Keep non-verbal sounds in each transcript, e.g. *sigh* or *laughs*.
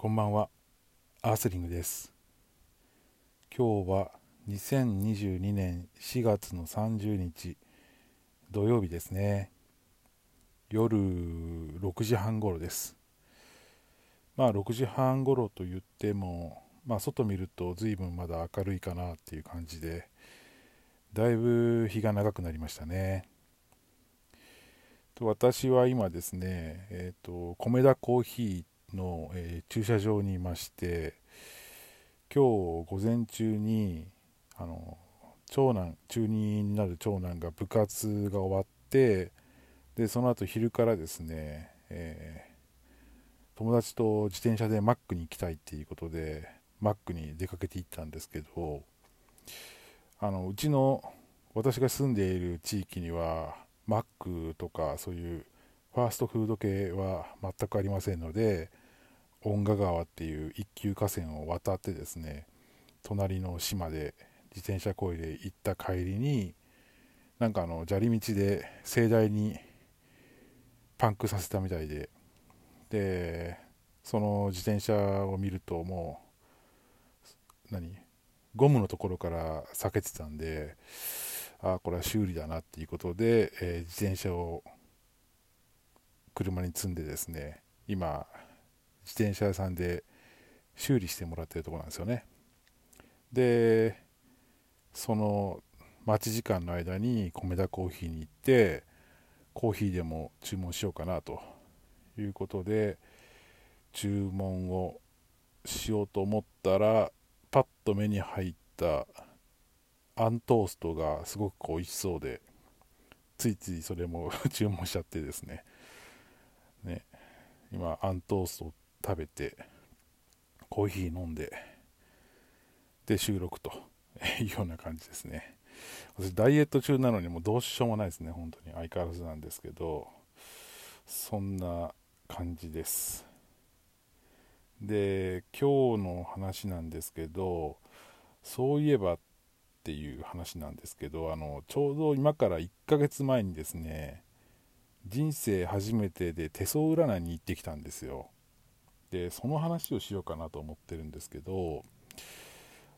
こんばんは、アースリングです。今日は2022年4月の30日土曜日ですね。夜6時半頃です。まあ6時半頃と言っても、まあ外見ると随分まだ明るいかなっていう感じで、だいぶ日が長くなりましたね。私は今ですね、えっ、と、米田コーヒーの、えー駐車場にいまして今日午前中にあの長男中2になる長男が部活が終わってでその後昼からですね、えー友達と自転車でマックに行きたいっていうことでマックに出かけて行ったんですけどあのうちの私が住んでいる地域にはマックとかそういうファーストフード系は全くありませんので遠賀川っていう一級河川を渡ってですね隣の島で自転車こいで行った帰りになんかあの砂利道で盛大にパンクさせたみたいででその自転車を見るともう何ゴムのところから避けてたんでああこれは修理だなっていうことで、えー自転車を車に積んでですね今自転車屋さんで修理してもらってるところなんですよね。でその待ち時間の間に米田コーヒーに行ってコーヒーでも注文しようかなと。いうことで注文をしようと思ったらパッと目に入ったアントーストがすごく美味しそうでついついそれも *laughs* 注文しちゃってですね。ね。今アントーストを食べてコーヒー飲んでで収録と *laughs* いうような感じですね。私ダイエット中なのにもうどうしようもないですね本当に。相変わらずなんですけどそんな感じです。で今日の話なんですけどそういえばっていう話なんですけどあのちょうど今から1ヶ月前にですね人生初めてで手相占いに行ってきたんですよ。でその話をしようかなと思ってるんですけど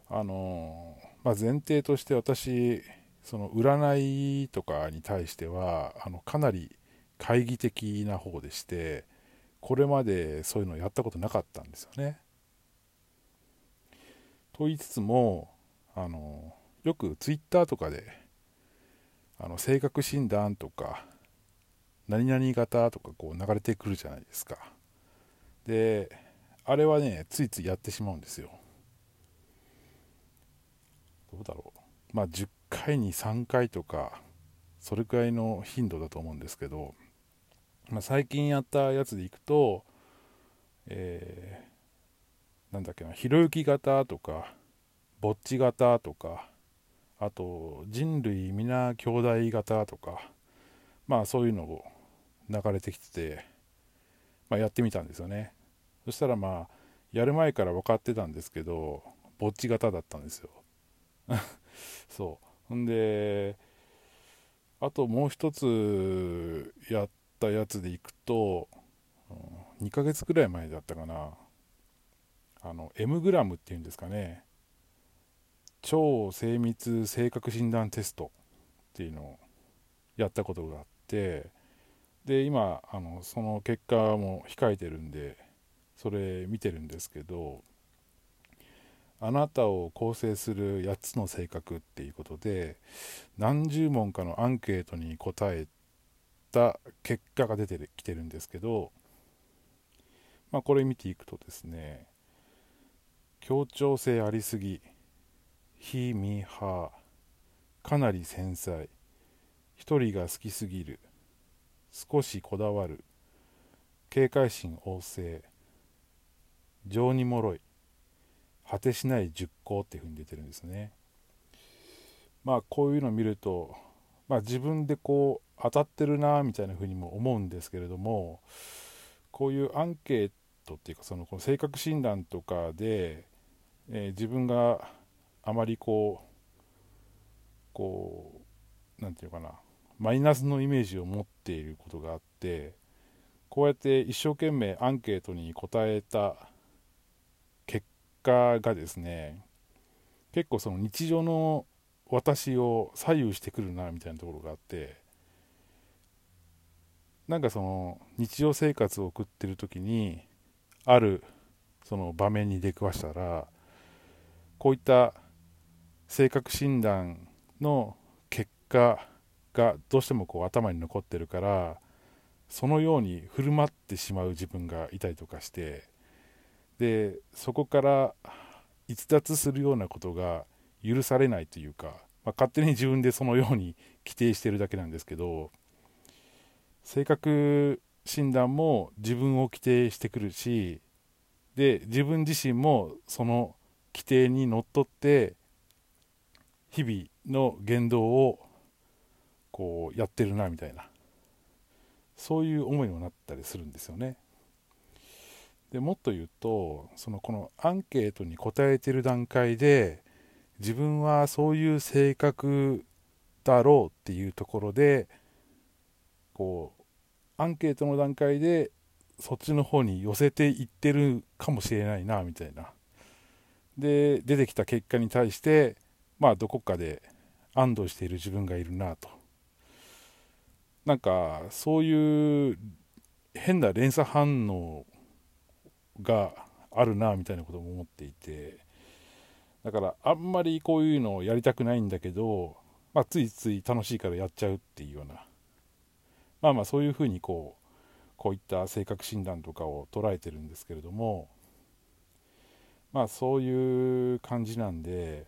あの、まあ、前提として私その占いとかに対してはあのかなり懐疑的な方でしてこれまでそういうのをやったことなかったんですよね。と言いつつもあのよくツイッターとかであの性格診断とか何々型とかこう流れてくるじゃないですか。であれはねついついやってしまうんですよ。どうだろう。まあ10回に3回とかそれくらいの頻度だと思うんですけど、まあ、最近やったやつでいくとえーなんだっけなひろゆき型とかぼっち型とかあと人類皆兄弟型とかまあそういうのを流れてきてて、まあ、やってみたんですよね。そしたらまあやる前から分かってたんですけどぼっち型だったんですよ。*laughs* そう。ほんであともう一つやったやつでいくと、2ヶ月くらい前だったかな。あの M グラムっていうんですかね。超精密性格診断テストっていうのをやったことがあってで今あのその結果も控えてるんでそれ見てるんですけどあなたを構成する8つの性格っていうことで何十問かのアンケートに答えた結果が出てきてるんですけど、まあ、これ見ていくとですね協調性ありすぎ非ミーハーかなり繊細一人が好きすぎる少しこだわる。警戒心旺盛。情に脆い。果てしない熟考っていうふうに出てるんですね。まあこういうのを見ると、まあ、自分でこう当たってるなみたいなふうにも思うんですけれどもこういうアンケートっていうかそのこの性格診断とかで、えー自分があまりこうこうなんていうかなマイナスのイメージを持っていることがあってこうやって一生懸命アンケートに答えた結果がですね結構その日常の私を左右してくるなみたいなところがあってなんかその日常生活を送ってる時にあるその場面に出くわしたらこういった性格診断の結果がどうしてもこう頭に残ってるからそのように振る舞ってしまう自分がいたりとかしてでそこから逸脱するようなことが許されないというか、まあ、勝手に自分でそのように規定してるだけなんですけど性格診断も自分を規定してくるしで自分自身もその規定にのっとって日々の言動をこうやってるなみたいな。そういう思いにもなったりするんですよね。でもっと言うとそのこのアンケートに答えてる段階で自分はそういう性格だろうっていうところでこうアンケートの段階でそっちの方に寄せていってるかもしれないなみたいな。で出てきた結果に対してまあどこかで安堵している自分がいるなと。なんかそういう変な連鎖反応があるなみたいなことも思っていてだからあんまりこういうのをやりたくないんだけど、まあ、ついつい楽しいからやっちゃうっていうようなまあまあそういうふうにこうこういった性格診断とかを捉えてるんですけれどもまあそういう感じなんで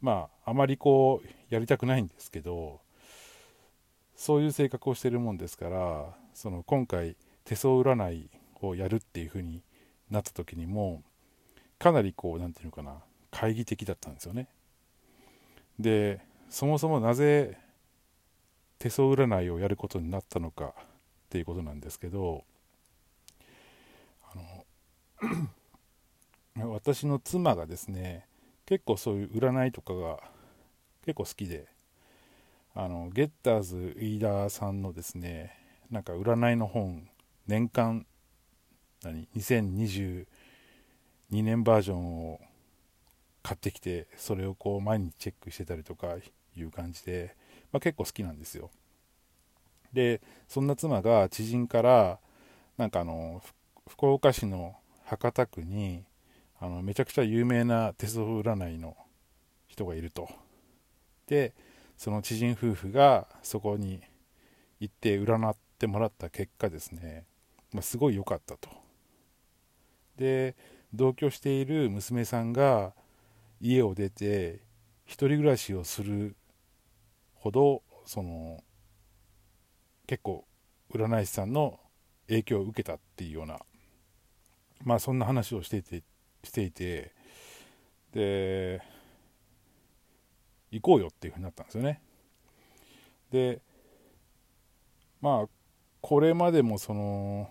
まああまりこうやりたくないんですけどそういう性格をしてるもんですからその今回手相占いをやるっていうふうになった時にもかなりこう何て言うのかな懐疑的だったんですよね。でそもそもなぜ手相占いをやることになったのかっていうことなんですけどあの *clears throat* 私の妻がですね結構そういう占いとかが結構好きであのゲッターズ飯田さんのですねなんか占いの本年間何2022年バージョンを買ってきてそれをこう毎日チェックしてたりとかいう感じで、まあ、結構好きなんですよ。でそんな妻が知人からなんかあの福岡市の博多区にあのめちゃくちゃ有名な手相占いの人がいると。でその知人夫婦がそこに行って占ってもらった結果ですね、まあ、すごい良かったと。で同居している娘さんが家を出て1人暮らしをするほどその結構占い師さんの影響を受けたっていうようなまあそんな話をしていてしていてで行こうよっていうふうになったんですよね。でまあこれまでもその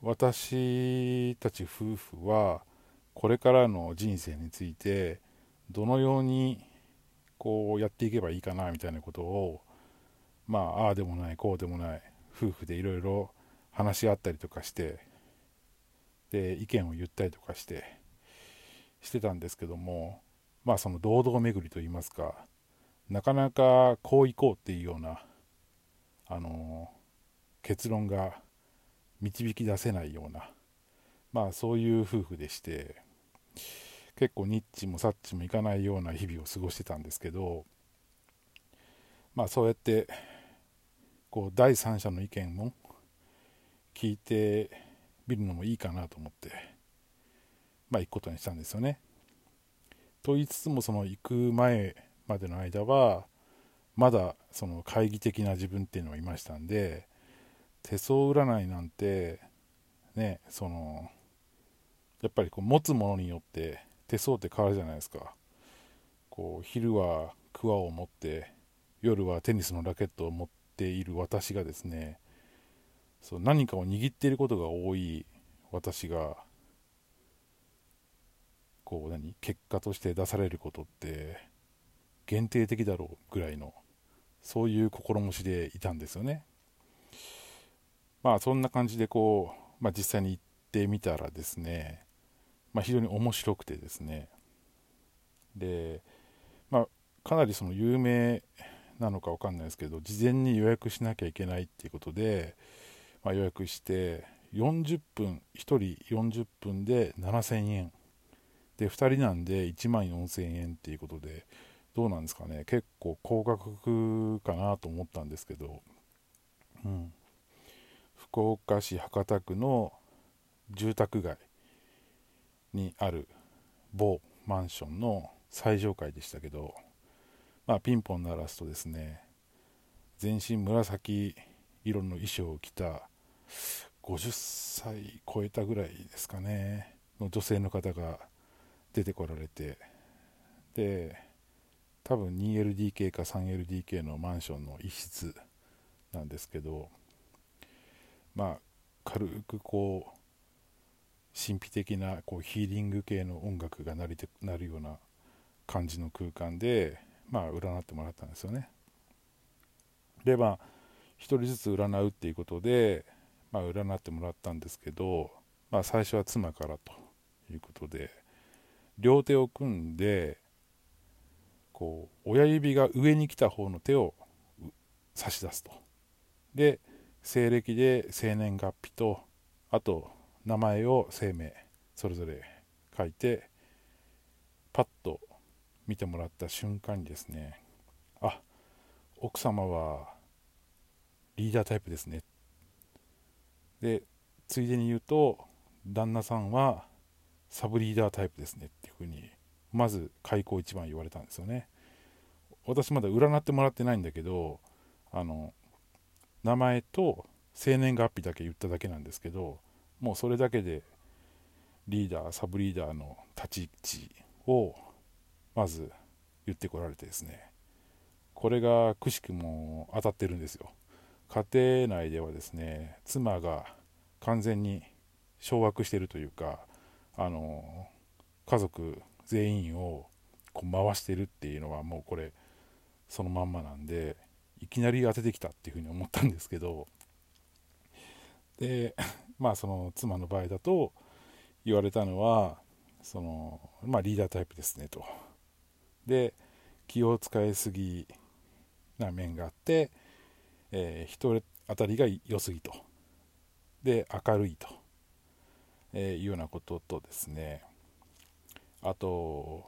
私たち夫婦はこれからの人生についてどのようにこうやっていけばいいかなみたいなことをまあああでもないこうでもない夫婦でいろいろ話し合ったりとかしてで意見を言ったりとかしてしてたんですけどもまあその堂々巡りといいますかなかなかこういこうっていうようなあの結論が導き出せないようなまあそういう夫婦でして結構ニッチもサッチもいかないような日々を過ごしてたんですけどまあそうやってこう第三者の意見も聞いてみるのもいいかなと思ってまあ行くことにしたんですよね。と言いつつもその行く前までの間はまだその懐疑的な自分っていうのがいましたんで手相占いなんてねそのやっぱりこう持つものによって手相って変わるじゃないですか。こう昼は桑を持って夜はテニスのラケットを持っている私がですねそう何かを握っていることが多い私がこう何？結果として出されることって限定的だろうぐらいのそういう心持ちでいたんですよね。まあそんな感じでこう、まあ、実際に行ってみたらですねまあ、非常に面白くてですね。で、まあ、かなりその有名なのか分かんないですけど事前に予約しなきゃいけないっていうことで、まあ、予約して40分1人40分で7000円で2人なんで1万4000円っていうことでどうなんですかね。結構高額かなと思ったんですけど、うん、福岡市博多区の住宅街にある某マンションの最上階でしたけど、まあ、ピンポン鳴らすとですね全身紫色の衣装を着た50歳超えたぐらいですかねの女性の方が出てこられてで多分 2LDK か 3LDK のマンションの一室なんですけどまあ軽くこう神秘的なこうヒーリング系の音楽が鳴りてなるような感じの空間で、まあ、占ってもらったんですよね。でまあ1人ずつ占うっていうことで、まあ、占ってもらったんですけど、まあ、最初は妻からということで両手を組んでこう親指が上に来た方の手を差し出すと。で西暦で生年月日とあと名前を生命それぞれ書いてパッと見てもらった瞬間にですねあ奥様はリーダータイプですね。でついでに言うと旦那さんはサブリーダータイプですねっていうふうにまず開口一番言われたんですよね。私まだ占ってもらってないんだけどあの名前と生年月日だけ言っただけなんですけどもうそれだけでリーダーサブリーダーの立ち位置をまず言ってこられてですね。これがくしくも当たってるんですよ。家庭内ではですね妻が完全に掌握してるというかあの家族全員をこう回してるっていうのはもうこれそのまんまなんでいきなり当ててきたっていうふうに思ったんですけどで *laughs* まあその妻の場合だと言われたのはそのまあリーダータイプですねと。で気を使いすぎな面があって、えー、人当たりが良すぎと。で明るいと、えー、いうようなこととですねあと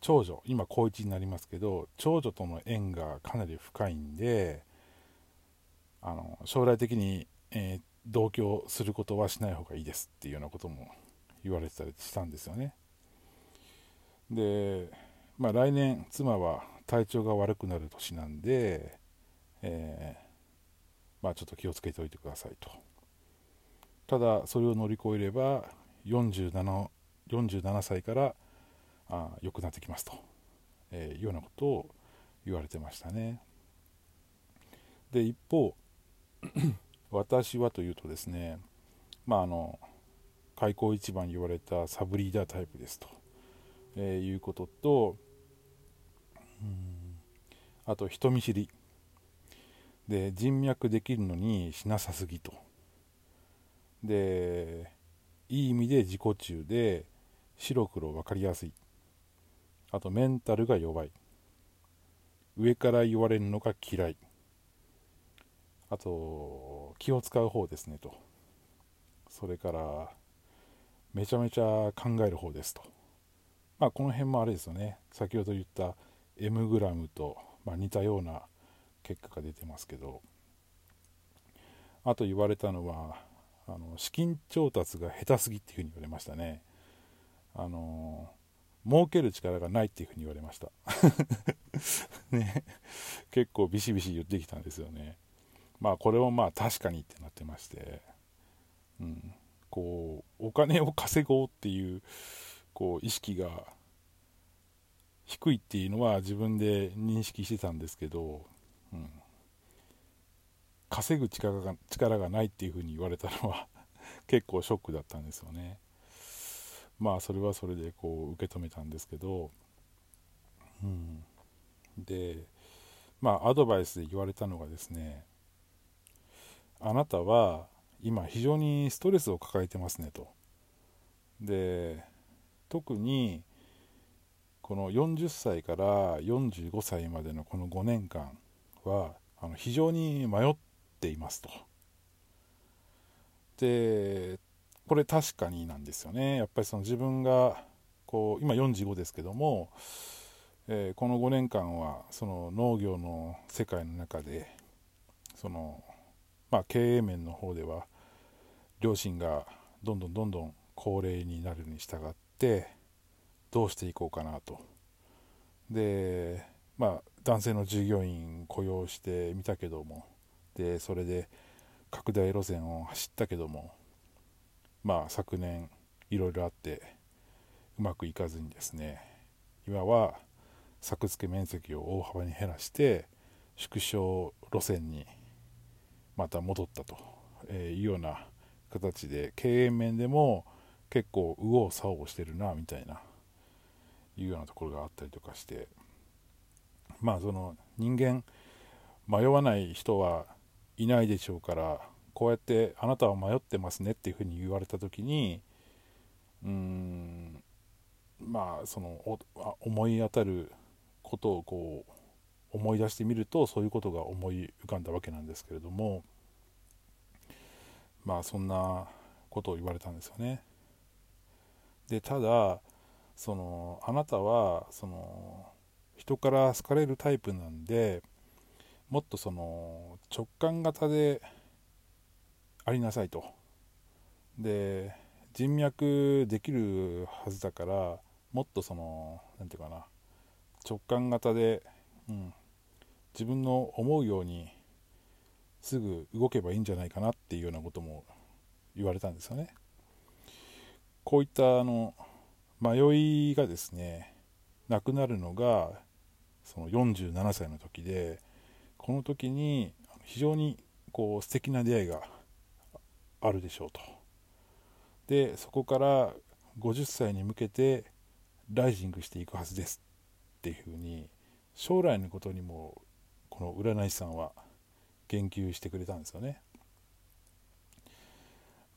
長女今高1になりますけど長女との縁がかなり深いんであの将来的に、えー、同居することはしない方がいいですっていうようなことも言われてたりしたんですよね。で、まあ、来年妻は体調が悪くなる年なんで、えー、まあ、ちょっと気をつけておいてくださいと。ただそれを乗り越えれば 47, 47歳からあ良くなってきますと、えー、いうようなことを言われてましたね。で一方 *clears throat* 私はというとですねまああの開口一番言われたサブリーダータイプですと、えー、いうこととうんあと人見知り。で人脈できるのにしなさすぎと。でいい意味で自己中で白黒分かりやすい。あとメンタルが弱い。上から言われるのが嫌い。あと気を使う方ですねと。それからめちゃめちゃ考える方ですと。まあこの辺もあれですよね。先ほど言った M グラムと、まあ、似たような結果が出てますけど。あと言われたのはあの資金調達が下手すぎっていうふうに言われましたね。あの儲ける力がないっていうふうに言われました。*laughs* ね。結構ビシビシ言ってきたんですよね。まあこれもまあ確かにってなってまして、うん、こうお金を稼ごうっていうこう意識が低いっていうのは自分で認識してたんですけど、うん、稼ぐ力が力がないっていうふうに言われたのは *laughs* 結構ショックだったんですよね。まあそれはそれでこう受け止めたんですけど、うん、でまあアドバイスで言われたのがですねあなたは今非常にストレスを抱えてますねと。で特にこの40歳から45歳までのこの5年間はあの非常に迷っていますと。でこれ確かになんですよねやっぱりその自分がこう今45ですけども、えー、この5年間はその農業の世界の中でその、まあ、経営面の方では両親がどんどんどんどん高齢になるに従ってどうしていこうかなとでまあ男性の従業員雇用してみたけどもでそれで拡大路線を走ったけどもまあ昨年いろいろあってうまくいかずにですね今は作付け面積を大幅に減らして縮小路線にまた戻ったというような形で経営面でも結構右往左往してるなみたいないうようなところがあったりとかしてまあその人間迷わない人はいないでしょうからこうやってあなたは迷ってますねっていうふうに言われた時にうーんまあその思い当たることをこう思い出してみるとそういうことが思い浮かんだわけなんですけれどもまあそんなことを言われたんですよね。でただそのあなたはその人から好かれるタイプなんでもっとその直感型でありなさいと。で人脈できるはずだからもっとその何て言うかな直感型で、うん、自分の思うようにすぐ動けばいいんじゃないかなっていうようなことも言われたんですよね。こういったあの迷いがですねなくなるのがその47歳の時でこの時に非常にこう素敵な出会いがあるでしょうと。でそこから50歳に向けてライジングしていくはずですっていうふうに将来のことにもこの占い師さんは言及してくれたんですよね。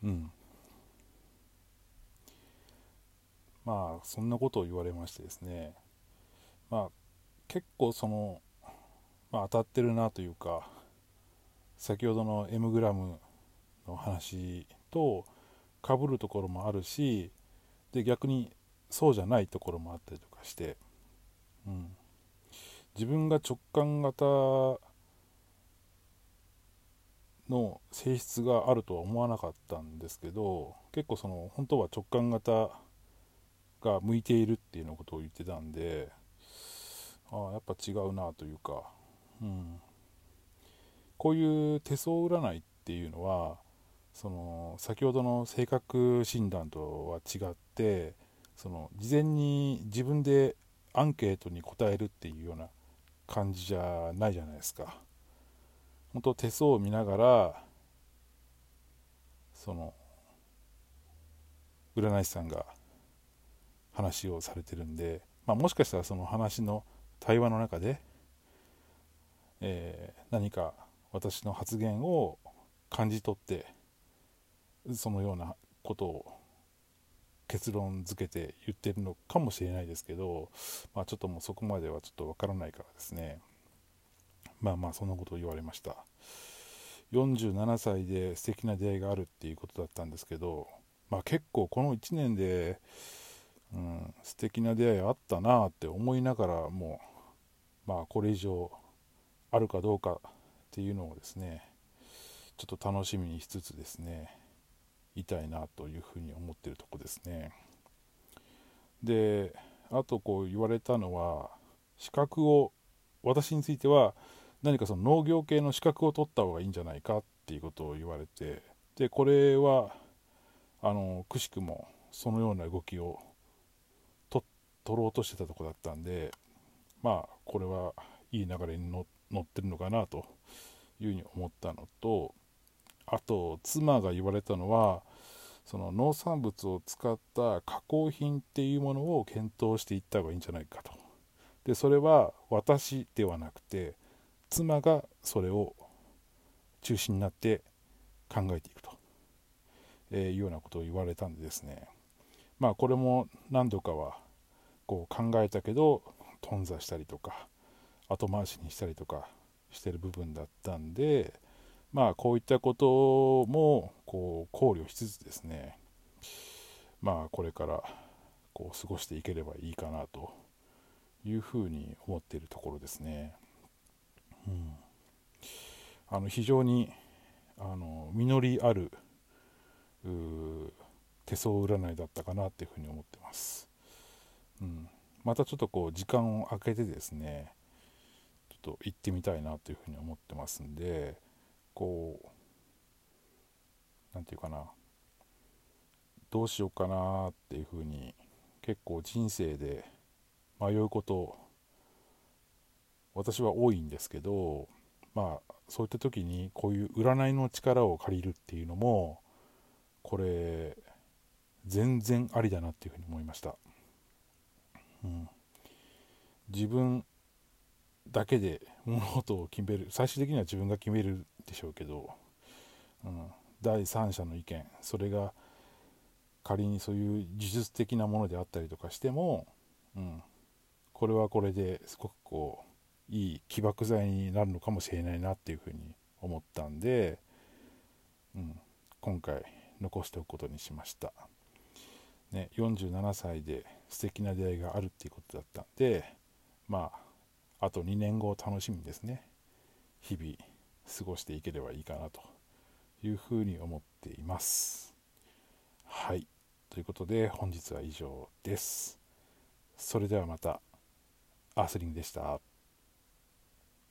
うん。まあそんなことを言われましてですね。まあ結構その、まあ、当たってるなというか先ほどの M グラムの話とかぶるところもあるしで逆にそうじゃないところもあったりとかして、うん、自分が直感型の性質があるとは思わなかったんですけど結構その本当は直感型が向いているっていうのことを言ってたんでああやっぱ違うなというか、うん、こういう手相占いっていうのはその先ほどの性格診断とは違ってその事前に自分でアンケートに答えるっていうような感じじゃないじゃないですか。本当手相を見ながらその占い師さんが話をされてるんで、まあ、もしかしたらその話の対話の中で、えー、何か私の発言を感じ取ってそのようなことを結論付けて言ってるのかもしれないですけど、まあ、ちょっともうそこまではちょっとわからないからですね。まあまあそんなことを言われました。47歳で素敵な出会いがあるっていうことだったんですけど、まあ、結構この1年で、うん、素敵な出会いあったなって思いながらもうまあこれ以上あるかどうかっていうのをですねちょっと楽しみにしつつですねいたいなというふうに思ってるとこですね。であとこう言われたのは資格を私については何かその農業系の資格を取った方がいいんじゃないかっていうことを言われてでこれはあのくしくもそのような動きを取ろうとしてたとこだったんでまあこれはいい流れに乗ってるのかなというふうに思ったのとあと妻が言われたのはその農産物を使った加工品っていうものを検討していった方がいいんじゃないかと。でそれは私ではなくて妻がそれを中心になって考えていくと、えいうようなことを言われたんでですね。まあこれも何度かはこう考えたけど頓挫したりとか後回しにしたりとかしてる部分だったんでまあこういったこともこう考慮しつつですねまあこれからこう過ごしていければいいかなというふうに思っているところですね。うん、あの非常にあの実りある手相占いだったかなっていうふうに思ってます。うん、またちょっとこう時間を空けてですねと行ってみたいなというふうに思ってますんでこう何て言うかなどうしようかなっていうふうに結構人生で迷うこと私は多いんですけどまあそういった時にこういう占いの力を借りるっていうのもこれ全然ありだなっていうふうに思いました、うん、自分だけで物事を決める最終的には自分が決めるでしょうけど、うん、第三者の意見それが仮にそういう技術的なものであったりとかしても、うん、これはこれですごくこういい起爆剤になるのかもしれないなっていうふうに思ったんで、うん、今回残しておくことにしました、ね、47歳で素敵な出会いがあるっていうことだったんでまああと2年後を楽しみにですね日々過ごしていければいいかなというふうに思っています。はい。ということで本日は以上です。それではまた。アースリングでした。